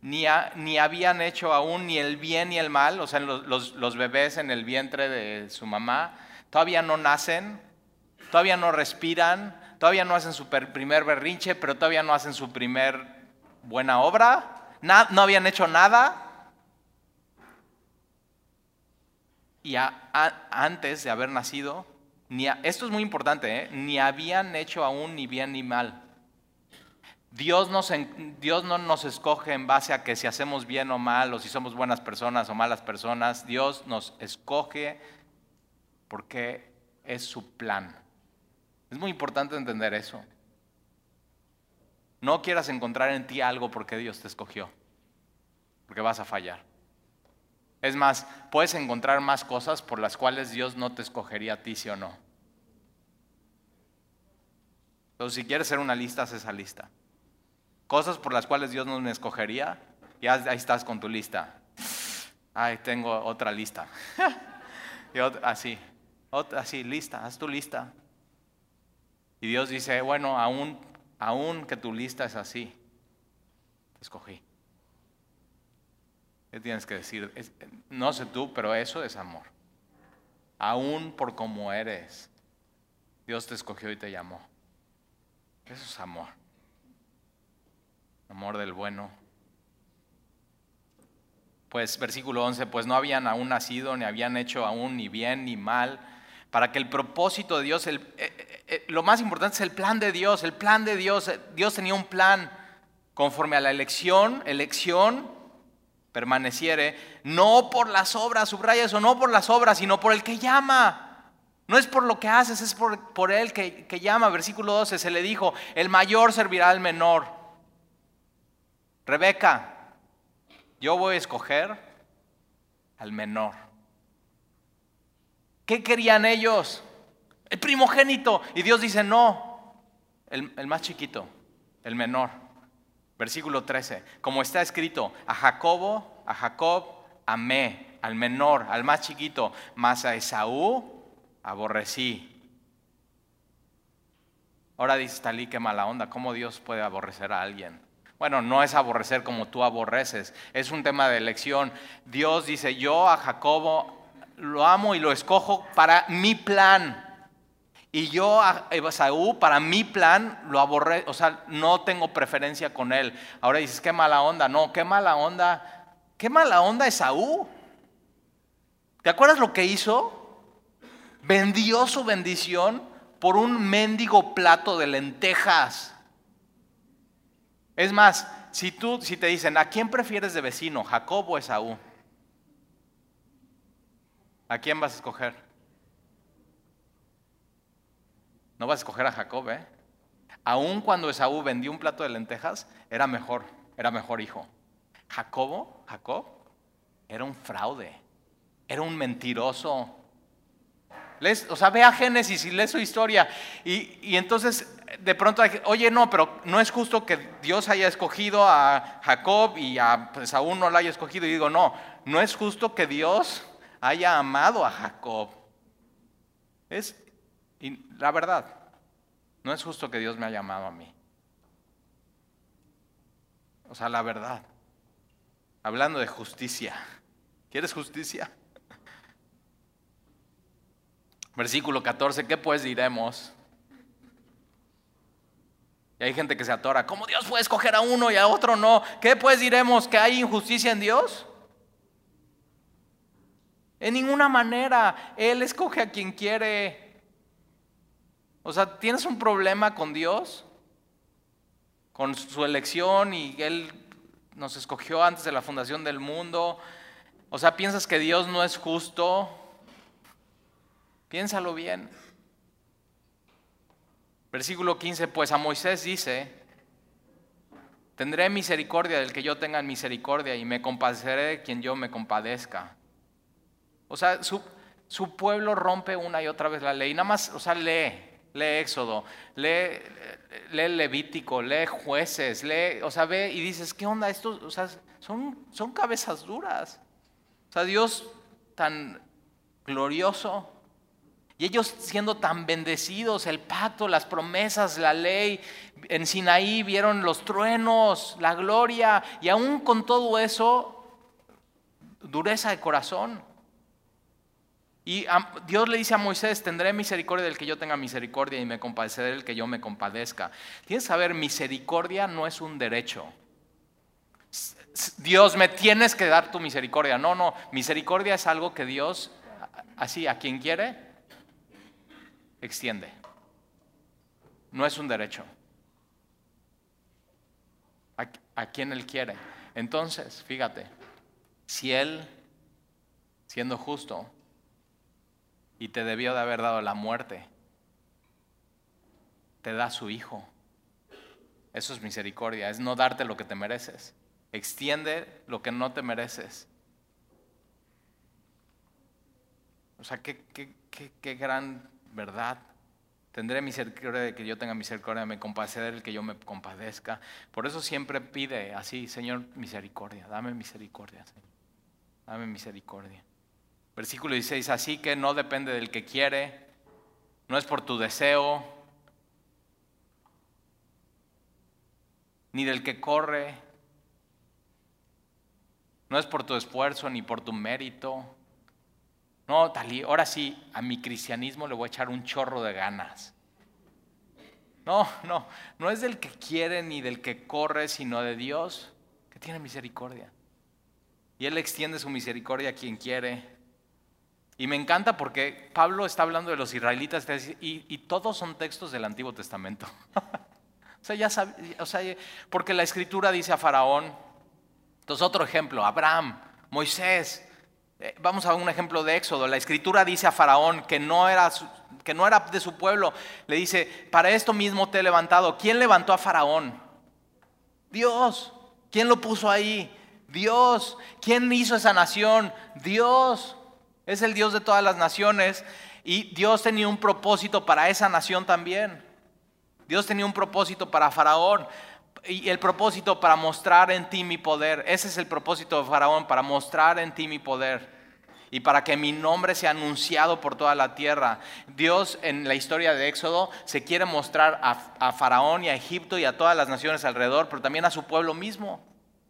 A: ni, ni habían hecho aún ni el bien ni el mal, o sea, los, los bebés en el vientre de su mamá, todavía no nacen, todavía no respiran, todavía no hacen su primer berrinche, pero todavía no hacen su primer buena obra, no habían hecho nada. Y antes de haber nacido, esto es muy importante, ¿eh? ni habían hecho aún ni bien ni mal. Dios, Dios no nos escoge en base a que si hacemos bien o mal, o si somos buenas personas o malas personas. Dios nos escoge porque es su plan. Es muy importante entender eso. No quieras encontrar en ti algo porque Dios te escogió, porque vas a fallar. Es más, puedes encontrar más cosas por las cuales Dios no te escogería a ti, sí o no. Entonces, si quieres hacer una lista, haz esa lista. cosas por las cuales Dios no me escogería, ya ahí estás con tu lista. Ay, tengo otra lista. [LAUGHS] y así, así, lista, haz tu lista. Y Dios dice, bueno, aún, aún que tu lista es así, te escogí. ¿Qué tienes que decir? no sé tú, pero eso es amor. Aún por como eres, Dios te escogió y te llamó. Eso es amor. Amor del bueno. Pues versículo 11, pues no habían aún nacido, ni habían hecho aún ni bien ni mal, para que el propósito de Dios, el, eh, eh, eh, lo más importante es el plan de Dios, el plan de Dios, Dios tenía un plan conforme a la elección, elección permaneciere, no por las obras, subraya eso, no por las obras, sino por el que llama. No es por lo que haces, es por, por él que, que llama. Versículo 12 se le dijo, el mayor servirá al menor. Rebeca, yo voy a escoger al menor. ¿Qué querían ellos? El primogénito. Y Dios dice, no, el, más chiquito, el menor. Versículo 13, como está escrito, a Jacobo, a Jacob amé, al menor, al más chiquito, mas a Esaú aborrecí. Ahora dice Talí, qué mala onda, ¿cómo Dios puede aborrecer a alguien? Bueno, no es aborrecer como tú aborreces, es un tema de elección. Dios dice, yo a Jacobo lo amo y lo escojo para mi plan. Y yo a Esaú, para mi plan, lo aborré, o sea, no tengo preferencia con él. Ahora dices, qué mala onda. No, qué mala onda. Qué mala onda Esaú. ¿Te acuerdas lo que hizo? Vendió su bendición por un mendigo plato de lentejas. Es más, si tú, si te dicen, ¿a quién prefieres de vecino, Jacob o Esaú? ¿A quién vas a escoger? No vas a escoger a Jacob, ¿eh? Aún cuando Esaú vendió un plato de lentejas, era mejor, era mejor hijo. Jacobo, Jacob, era un fraude, era un mentiroso. o sea, ve a Génesis y lee su historia. Y, entonces, de pronto, oye, no, pero no es justo que Dios haya escogido a Jacob y a Esaú no lo haya escogido. Y digo, no, no es justo que Dios haya amado a Jacob. Es la verdad, no es justo que Dios me haya llamado a mí. O sea, la verdad. Hablando de justicia. ¿Quieres justicia? Versículo 14, ¿qué pues diremos? Y hay gente que se atora, ¿cómo Dios puede escoger a uno y a otro no? ¿Qué pues diremos? ¿Que hay injusticia en Dios? En ninguna manera. Él escoge a quien quiere. O sea, ¿tienes un problema con Dios? Con su elección y Él nos escogió antes de la fundación del mundo. O sea, ¿piensas que Dios no es justo? Piénsalo bien. Versículo 15, pues a Moisés dice, tendré misericordia del que yo tenga misericordia y me compadeceré de quien yo me compadezca. O sea, su, pueblo rompe una y otra vez la ley. Nada más, o sea, lee lee Éxodo, lee, lee Levítico, lee jueces, lee, o sea, ve y dices, ¿qué onda? Estos, o sea, son, son cabezas duras. O sea, Dios tan glorioso. Y ellos siendo tan bendecidos, el pacto, las promesas, la ley, en Sinaí vieron los truenos, la gloria, y aún con todo eso, dureza de corazón. Y Dios le dice a Moisés, tendré misericordia del que yo tenga misericordia y me compadeceré del que yo me compadezca. Tienes que saber, misericordia no es un derecho. Dios, me tienes que dar tu misericordia. No, no, misericordia es algo que Dios, así, a quien quiere, extiende. No es un derecho. A, a quien Él quiere. Entonces, fíjate, si Él, siendo justo, y te debió de haber dado la muerte, te da su Hijo. Eso es misericordia, es no darte lo que te mereces. Extiende lo que no te mereces. O sea, qué, qué, qué, qué gran verdad. Tendré misericordia de que yo tenga misericordia, me compadeceré del que yo me compadezca. Por eso siempre pide así, Señor, misericordia, dame misericordia, Señor. Dame misericordia. Versículo 16, así que no depende del que quiere, no es por tu deseo, ni del que corre, no es por tu esfuerzo ni por tu mérito. No, Talí, ahora sí, a mi cristianismo le voy a echar un chorro de ganas. No, no, no es del que quiere ni del que corre, sino de Dios que tiene misericordia. Y Él extiende su misericordia a quien quiere. Y me encanta porque Pablo está hablando de los israelitas y, todos son textos del Antiguo Testamento. [LAUGHS] o sea, ya o sea, porque la escritura dice a Faraón, entonces otro ejemplo, Abraham, Moisés, eh, vamos a un ejemplo de Éxodo. La escritura dice a Faraón que no, era, que no era de su pueblo. Le dice, para esto mismo te he levantado. ¿Quién levantó a Faraón? Dios. ¿Quién lo puso ahí? Dios. ¿Quién hizo esa nación? Dios. Es el Dios de todas las naciones. Y Dios tenía un propósito para esa nación también. Dios tenía un propósito para Faraón. Y el propósito para mostrar en ti mi poder. Ese es el propósito de Faraón, para mostrar en ti mi poder. Y para que mi nombre sea anunciado por toda la tierra. Dios en la historia de Éxodo se quiere mostrar a, Faraón y a Egipto y a todas las naciones alrededor, pero también a su pueblo mismo.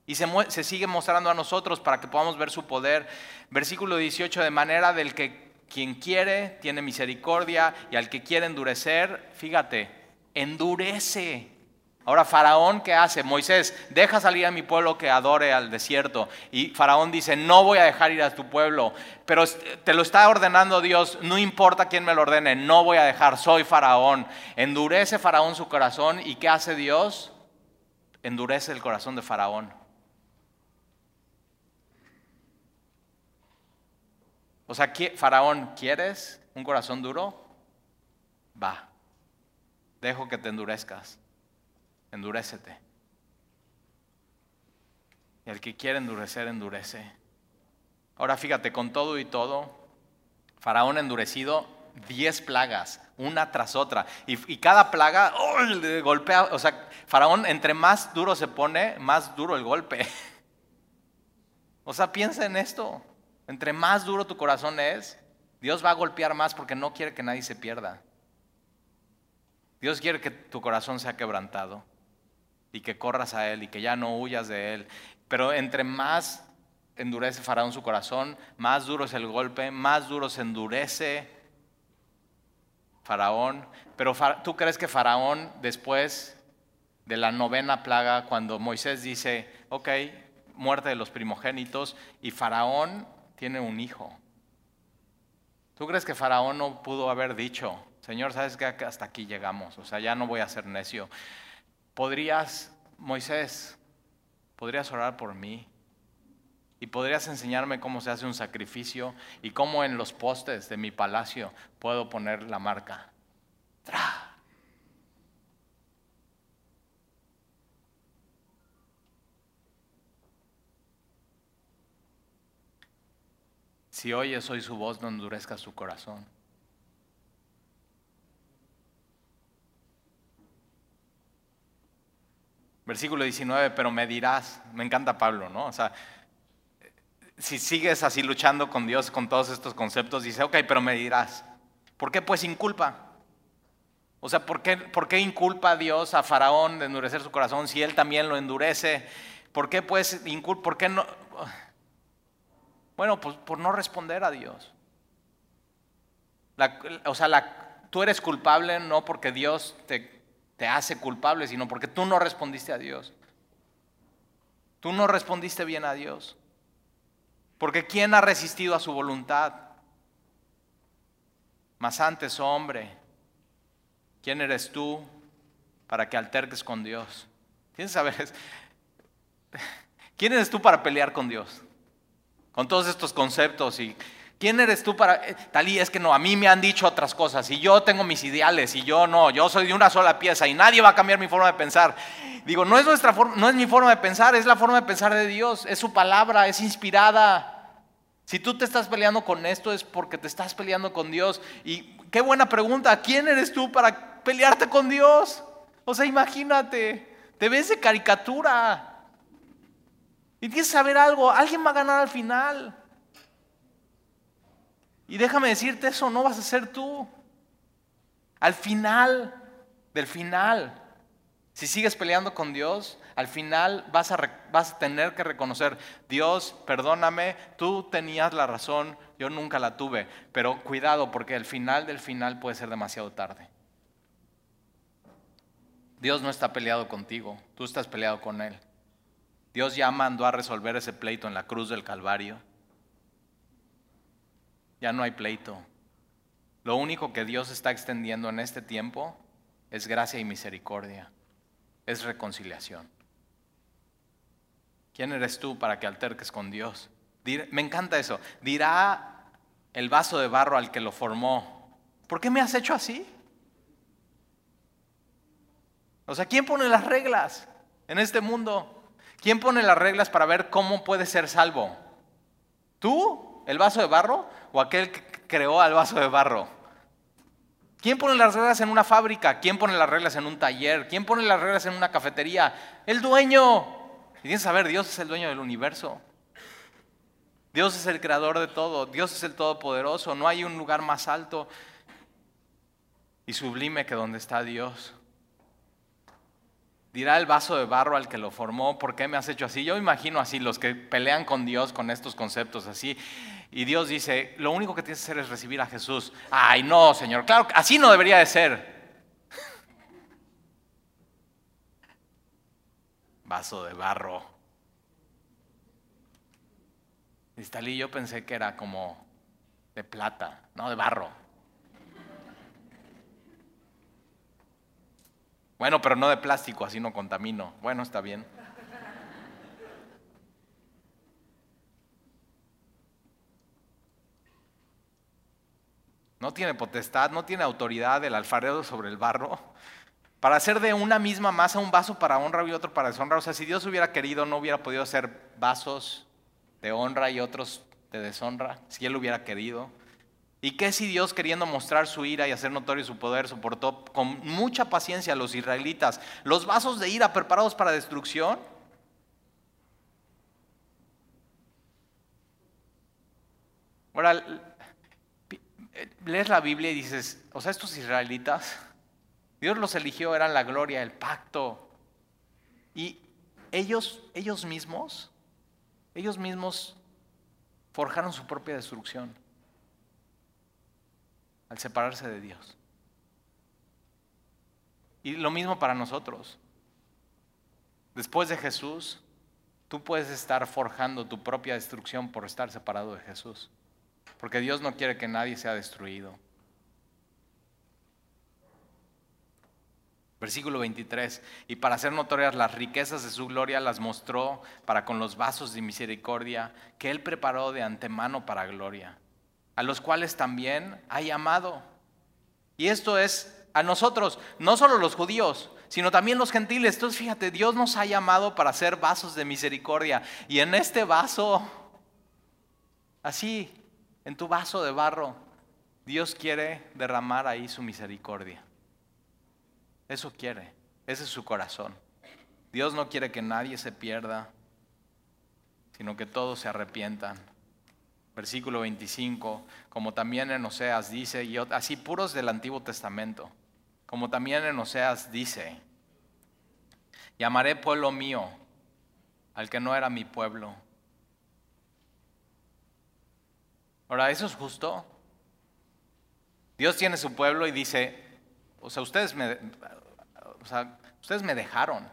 A: Y se, sigue mostrando a nosotros para que podamos ver su poder. Versículo 18, de manera del que quien quiere tiene misericordia y al que quiere endurecer, fíjate, endurece Ahora, Faraón, ¿qué hace? Moisés, deja salir a mi pueblo que adore al desierto. Y Faraón dice, no voy a dejar ir a tu pueblo. Pero te lo está ordenando Dios, no importa quién me lo ordene, no voy a dejar, soy Faraón. Endurece Faraón su corazón. ¿Y qué hace Dios? Endurece el corazón de Faraón. O sea, Faraón, ¿quieres un corazón duro? Va, dejo que te endurezcas endurécete. Y el que quiere endurecer, endurece. Ahora fíjate, con todo y todo, Faraón endurecido, diez plagas, una tras otra. Y, cada plaga golpea, o sea, Faraón entre más duro se pone, más duro el golpe. [LAUGHS] O sea, piensa en esto. Entre más duro tu corazón es, Dios va a golpear más porque no quiere que nadie se pierda. Dios quiere que tu corazón sea quebrantado y que corras a Él y que ya no huyas de Él. Pero entre más endurece Faraón su corazón, más duro es el golpe, más duro se endurece Faraón. Pero tú crees que Faraón después de la novena plaga, cuando Moisés dice, ok, muerte de los primogénitos, y Faraón tiene un hijo. ¿Tú crees que Faraón no pudo haber dicho, Señor, sabes que hasta aquí llegamos, o sea, ya no voy a ser necio? podrías, Moisés, podrías orar por mí y podrías enseñarme cómo se hace un sacrificio y cómo en los postes de mi palacio puedo poner la marca. Si oyes hoy su voz, no endurezca su corazón. Versículo 19, pero me dirás, me encanta Pablo, ¿no? O sea, si sigues así luchando con Dios con todos estos conceptos, dice, ok, pero me dirás, ¿por qué pues inculpa? O sea, ¿por qué, ¿por qué inculpa a Dios a Faraón de endurecer su corazón si él también lo endurece? ¿Por qué pues inculpa? ¿Por qué no? Bueno, pues por no responder a Dios. o sea, tú eres culpable no porque Dios te te hace culpable, sino porque tú no respondiste a Dios. Tú no respondiste bien a Dios. Porque ¿quién ha resistido a su voluntad? Más antes, hombre, ¿quién eres tú para que alterques con Dios? ¿Quién saber? [LAUGHS] ¿Quién eres tú para pelear con Dios? Con todos estos conceptos y ¿Quién eres tú para...? Eh, Talí, es que no, a mí me han dicho otras cosas y yo tengo mis ideales y yo no, yo soy de una sola pieza y nadie va a cambiar mi forma de pensar. Digo, no es, nuestra forma, no es mi forma de pensar, es la forma de pensar de Dios, es su palabra, es inspirada. Si tú te estás peleando con esto es porque te estás peleando con Dios y qué buena pregunta. ¿Quién eres tú para pelearte con Dios? O sea, imagínate, te ves de caricatura. Y tienes que saber algo, alguien va a ganar al final. Y déjame decirte eso, no vas a ser tú. Al final del final, si sigues peleando con Dios, al final vas a, vas a tener que reconocer, Dios, perdóname, tú tenías la razón, yo nunca la tuve, pero cuidado porque el final del final puede ser demasiado tarde. Dios no está peleado contigo, tú estás peleado con Él. Dios ya mandó a resolver ese pleito en la cruz del Calvario. Ya no hay pleito. Lo único que Dios está extendiendo en este tiempo es gracia y misericordia, es reconciliación. ¿Quién eres tú para que alterques con Dios? Me encanta eso. Dirá el vaso de barro al que lo formó, ¿por qué me has hecho así? O sea, ¿quién pone las reglas en este mundo? ¿Quién pone las reglas para ver cómo puede ser salvo? ¿Tú, el vaso de barro, o aquel que creó al vaso de barro? ¿Quién pone las reglas en una fábrica? ¿Quién pone las reglas en un taller? ¿Quién pone las reglas en una cafetería? El dueño. Y tienes que saber, Dios es el dueño del universo. Dios es el creador de todo. Dios es el todopoderoso. No hay un lugar más alto y sublime que donde está Dios. Dirá el vaso de barro al que lo formó, ¿por qué me has hecho así? Yo imagino así, los que pelean con Dios con estos conceptos así. Y Dios dice, lo único que tienes que hacer es recibir a Jesús. Ay, no, Señor, claro, así no debería de ser. [LAUGHS] Vaso de barro. Y yo pensé que era como de plata, no de barro. Bueno, pero no de plástico, así no contamino. Bueno, está bien. No tiene potestad, no tiene autoridad el alfarero sobre el barro para hacer de una misma masa un vaso para honra y otro para deshonra. O sea, si Dios hubiera querido, no hubiera podido hacer vasos de honra y otros de deshonra, si Él hubiera querido. ¿Y qué si Dios, queriendo mostrar su ira y hacer notorio su poder, soportó con mucha paciencia a los israelitas los vasos de ira preparados para destrucción? Ahora, lees la Biblia y dices, o sea, estos israelitas, Dios los eligió, eran la gloria, el pacto. Y ellos, ellos mismos, ellos mismos forjaron su propia destrucción al separarse de Dios. Y lo mismo para nosotros. Después de Jesús, tú puedes estar forjando tu propia destrucción por estar separado de Jesús. Porque Dios no quiere que nadie sea destruido. Versículo 23. Y para hacer notorias las riquezas de su gloria las mostró para con los vasos de misericordia que Él preparó de antemano para gloria a los cuales también ha llamado. Y esto es a nosotros, no solo los judíos, sino también los gentiles. Entonces fíjate, Dios nos ha llamado para ser vasos de misericordia. Y en este vaso, así, en tu vaso de barro, Dios quiere derramar ahí su misericordia. Eso quiere, ese es su corazón. Dios no quiere que nadie se pierda, sino que todos se arrepientan versículo 25, como también en Oseas dice, y así puros del Antiguo Testamento, como también en Oseas dice, llamaré pueblo mío al que no era mi pueblo. Ahora, ¿eso es justo? Dios tiene su pueblo y dice, o sea, ustedes me, o sea, ustedes me dejaron.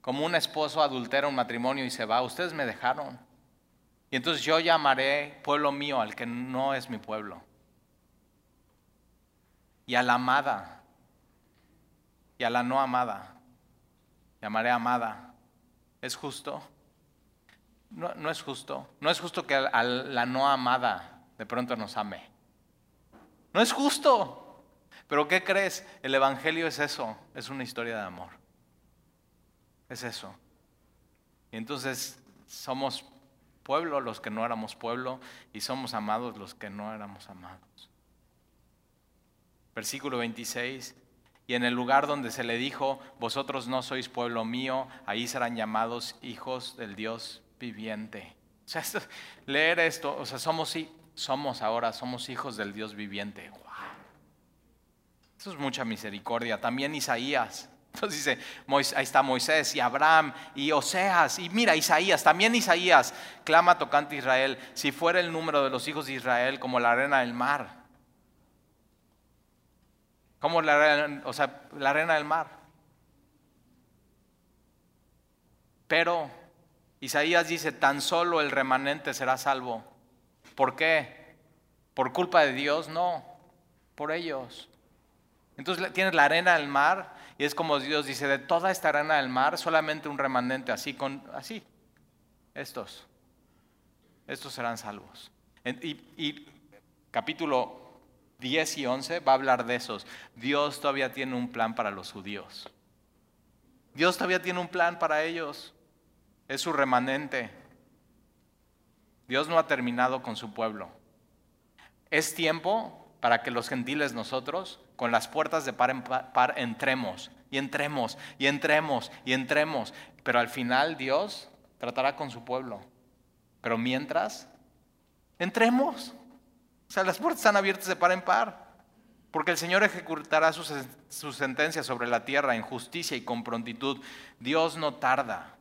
A: Como un esposo adultera un matrimonio y se va, ustedes me dejaron. Y entonces yo llamaré pueblo mío al que no es mi pueblo. Y a la amada. Y a la no amada. Llamaré amada. ¿Es justo? No, no es justo. No es justo que a la no amada de pronto nos ame. No es justo. Pero ¿qué crees? El Evangelio es eso. Es una historia de amor. Es eso. Y entonces somos pueblo los que no éramos pueblo y somos amados los que no éramos amados. Versículo 26. Y en el lugar donde se le dijo, vosotros no sois pueblo mío, ahí serán llamados hijos del Dios viviente. O sea, leer esto, o sea, somos, somos ahora, somos hijos del Dios viviente. Eso es mucha misericordia. También Isaías. Entonces dice, ahí está Moisés y Abraham y Oseas. Y mira, Isaías, también Isaías clama tocante Israel, si fuera el número de los hijos de Israel como la arena del mar. Como la, o sea, la arena del mar. Pero Isaías dice, tan solo el remanente será salvo. ¿Por qué? ¿Por culpa de Dios? No, por ellos. Entonces tienes la arena del mar y es como Dios dice, de toda esta arena del mar, solamente un remanente así, con, así, estos, estos serán salvos. Y, y capítulo 10 y 11 va a hablar de esos. Dios todavía tiene un plan para los judíos. Dios todavía tiene un plan para ellos. Es su remanente. Dios no ha terminado con su pueblo. Es tiempo para que los gentiles nosotros, con las puertas de par en par, entremos y entremos y entremos y entremos. Pero al final Dios tratará con su pueblo. Pero mientras, entremos. O sea, las puertas están abiertas de par en par. Porque el Señor ejecutará su, su sentencia sobre la tierra en justicia y con prontitud. Dios no tarda.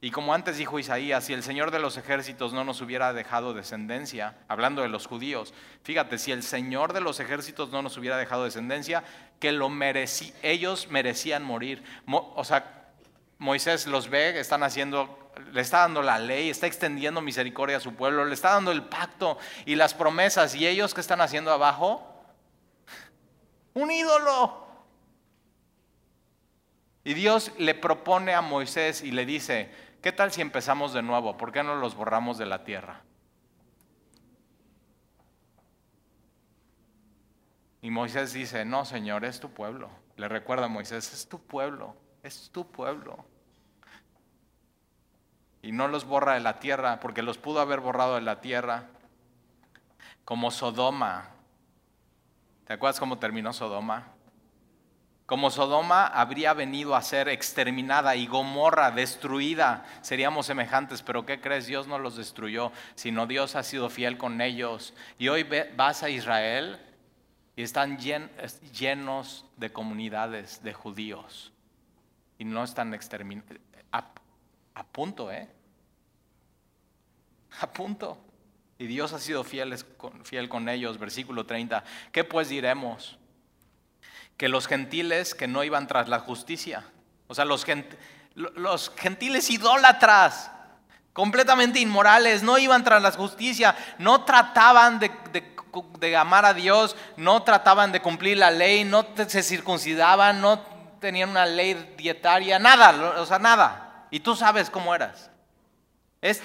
A: Y como antes dijo Isaías, si el Señor de los ejércitos no nos hubiera dejado descendencia, hablando de los judíos, fíjate, si el Señor de los ejércitos no nos hubiera dejado descendencia, que ellos merecían morir. o sea, Moisés los ve, están haciendo, le está dando la ley, está extendiendo misericordia a su pueblo, le está dando el pacto y las promesas, y ellos que están haciendo abajo, [LAUGHS] un ídolo. Y Dios le propone a Moisés y le dice, ¿Qué tal si empezamos de nuevo? ¿Por qué no los borramos de la tierra? Y Moisés dice, no, Señor, es tu pueblo. Le recuerda a Moisés, es tu pueblo, es tu pueblo. Y no los borra de la tierra, porque los pudo haber borrado de la tierra, como Sodoma. ¿Te acuerdas cómo terminó Sodoma? Como Sodoma habría venido a ser exterminada y Gomorra destruida, seríamos semejantes, pero ¿qué crees? Dios no los destruyó, sino Dios ha sido fiel con ellos. Y hoy vas a Israel y están llenos de comunidades de judíos y no están exterminados. A, punto, ¿eh? A punto. Y Dios ha sido fiel, fiel con ellos. Versículo 30. ¿Qué pues diremos? Que los gentiles que no iban tras la justicia. O sea, los, los gentiles idólatras, completamente inmorales, no iban tras la justicia, no trataban de, de, amar a Dios, no trataban de cumplir la ley, no se circuncidaban, no tenían una ley dietaria, nada, o sea, nada. Y tú sabes cómo eras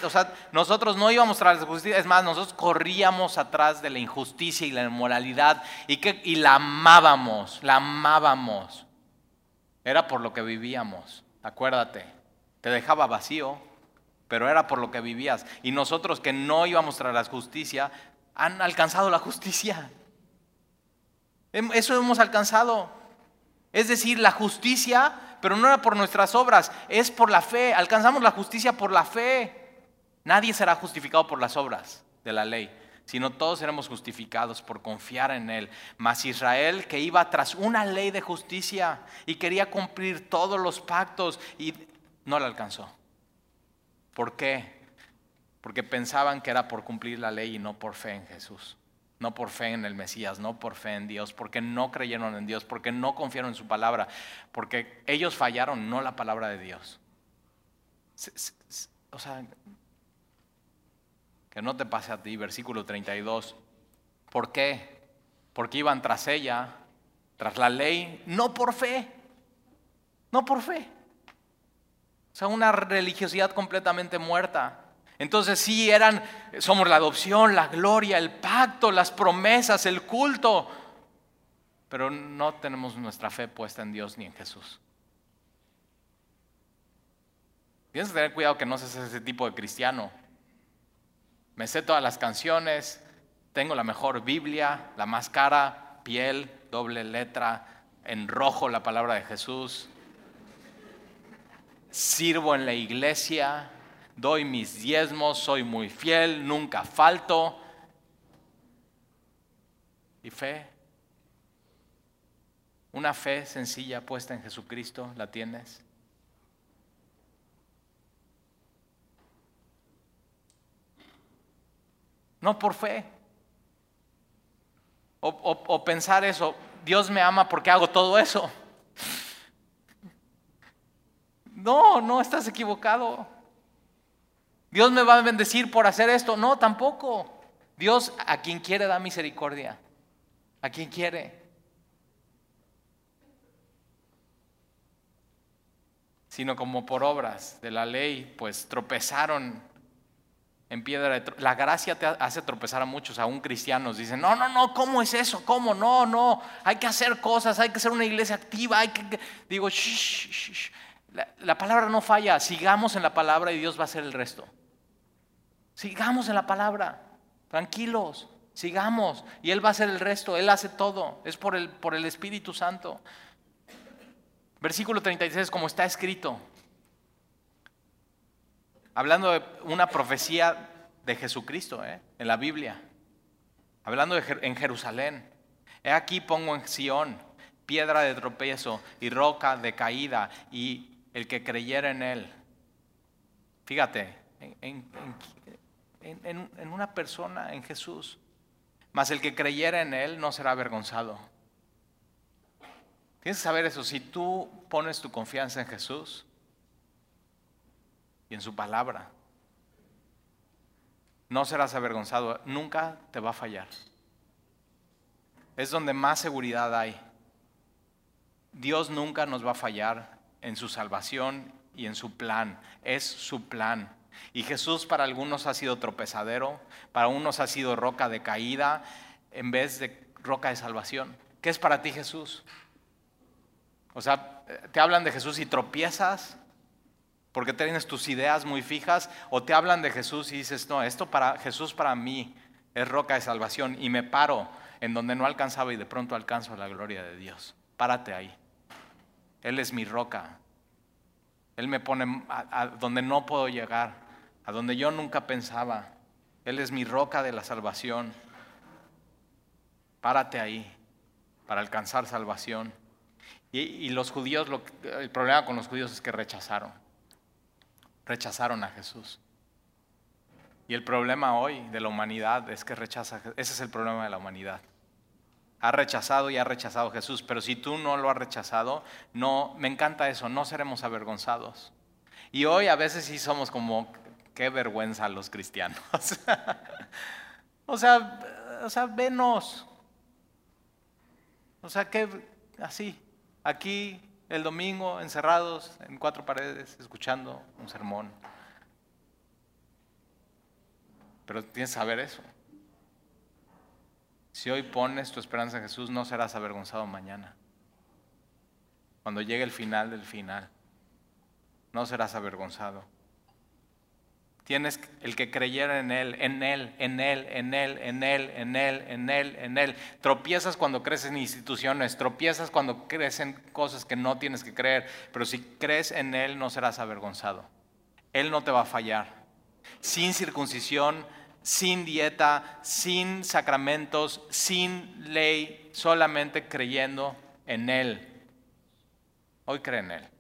A: o sea, nosotros no íbamos tras la justicia, es más, nosotros corríamos atrás de la injusticia y la inmoralidad y, que, y la amábamos, la amábamos. Era por lo que vivíamos, acuérdate. Te dejaba vacío, pero era por lo que vivías. Y nosotros que no íbamos tras la justicia, han alcanzado la justicia. Eso hemos alcanzado. Es decir, la justicia, pero no era por nuestras obras, es por la fe. Alcanzamos la justicia por la fe. Nadie será justificado por las obras de la ley, sino todos seremos justificados por confiar en Él. Mas Israel, que iba tras una ley de justicia y quería cumplir todos los pactos, y no la alcanzó. ¿Por qué? Porque pensaban que era por cumplir la ley y no por fe en Jesús. No por fe en el Mesías, no por fe en Dios, porque no creyeron en Dios, porque no confiaron en su palabra, porque ellos fallaron, no la palabra de Dios. O sea, que no te pase a ti, versículo 32. ¿Por qué? Porque iban tras ella, tras la ley, no por fe, no por fe. O sea, una religiosidad completamente muerta. Entonces sí eran, somos la adopción, la gloria, el pacto, las promesas, el culto, pero no tenemos nuestra fe puesta en Dios ni en Jesús. Tienes que tener cuidado que no seas ese tipo de cristiano me sé todas las canciones, tengo la mejor Biblia, la más cara, piel, doble letra, en rojo la palabra de Jesús. Sirvo en la iglesia, doy mis diezmos, soy muy fiel, nunca falto. ¿Y fe? Una fe sencilla puesta en Jesucristo, ¿la tienes? No por fe. O, pensar eso, Dios me ama porque hago todo eso. No, no, estás equivocado. Dios me va a bendecir por hacer esto. No, tampoco. Dios a quien quiere da misericordia. A quien quiere. Sino como por obras de la ley, pues tropezaron en piedra de La gracia te hace tropezar a muchos, aún cristianos. Dicen, no, no, no, ¿cómo es eso? ¿Cómo? No, no, hay que hacer cosas, hay que ser una iglesia activa, hay que... Digo, shh, La, la palabra no falla, sigamos en la palabra y Dios va a hacer el resto. Sigamos en la palabra, tranquilos, sigamos. Y Él va a hacer el resto, Él hace todo, es por el, por el Espíritu Santo. Versículo 36, como está escrito, hablando de una profecía de Jesucristo ¿eh? en la Biblia, hablando de, en Jerusalén. He aquí pongo en Sión piedra de tropiezo y roca de caída y el que creyera en él. Fíjate, en, en una persona, en Jesús. Mas el que creyera en él no será avergonzado. Tienes que saber eso. Si tú pones tu confianza en Jesús, en su palabra. No serás avergonzado, nunca te va a fallar. Es donde más seguridad hay. Dios nunca nos va a fallar en su salvación y en su plan. Es su plan. Y Jesús para algunos ha sido tropezadero, para unos ha sido roca de caída en vez de roca de salvación. ¿Qué es para ti Jesús? O sea, te hablan de Jesús y tropiezas porque tienes tus ideas muy fijas o te hablan de Jesús y dices, no, esto para Jesús para mí es roca de salvación y me paro en donde no alcanzaba y de pronto alcanzo la gloria de Dios. Párate ahí. Él es mi roca. Él me pone a, donde no puedo llegar, a donde yo nunca pensaba. Él es mi roca de la salvación. Párate ahí para alcanzar salvación. Y, los judíos, el problema con los judíos es que rechazaron rechazaron a Jesús. Y el problema hoy de la humanidad es que rechaza, ese es el problema de la humanidad. Ha rechazado y ha rechazado a Jesús, pero si tú no lo has rechazado, no, me encanta eso, no seremos avergonzados. Y hoy a veces sí somos como, qué vergüenza los cristianos. [LAUGHS] o sea, o sea, venos. O sea, que así, aquí el domingo encerrados en cuatro paredes escuchando un sermón. Pero tienes que saber eso. Si hoy pones tu esperanza en Jesús, no serás avergonzado mañana. Cuando llegue el final del final, no serás avergonzado. Tienes el que creyera en Él, en Él, en Él, en Él, en Él, en Él, en Él, en Él. Tropiezas cuando crees en instituciones, tropiezas cuando crees en cosas que no tienes que creer, pero si crees en Él no serás avergonzado. Él no te va a fallar. Sin circuncisión, sin dieta, sin sacramentos, sin ley, solamente creyendo en Él. Hoy cree en Él.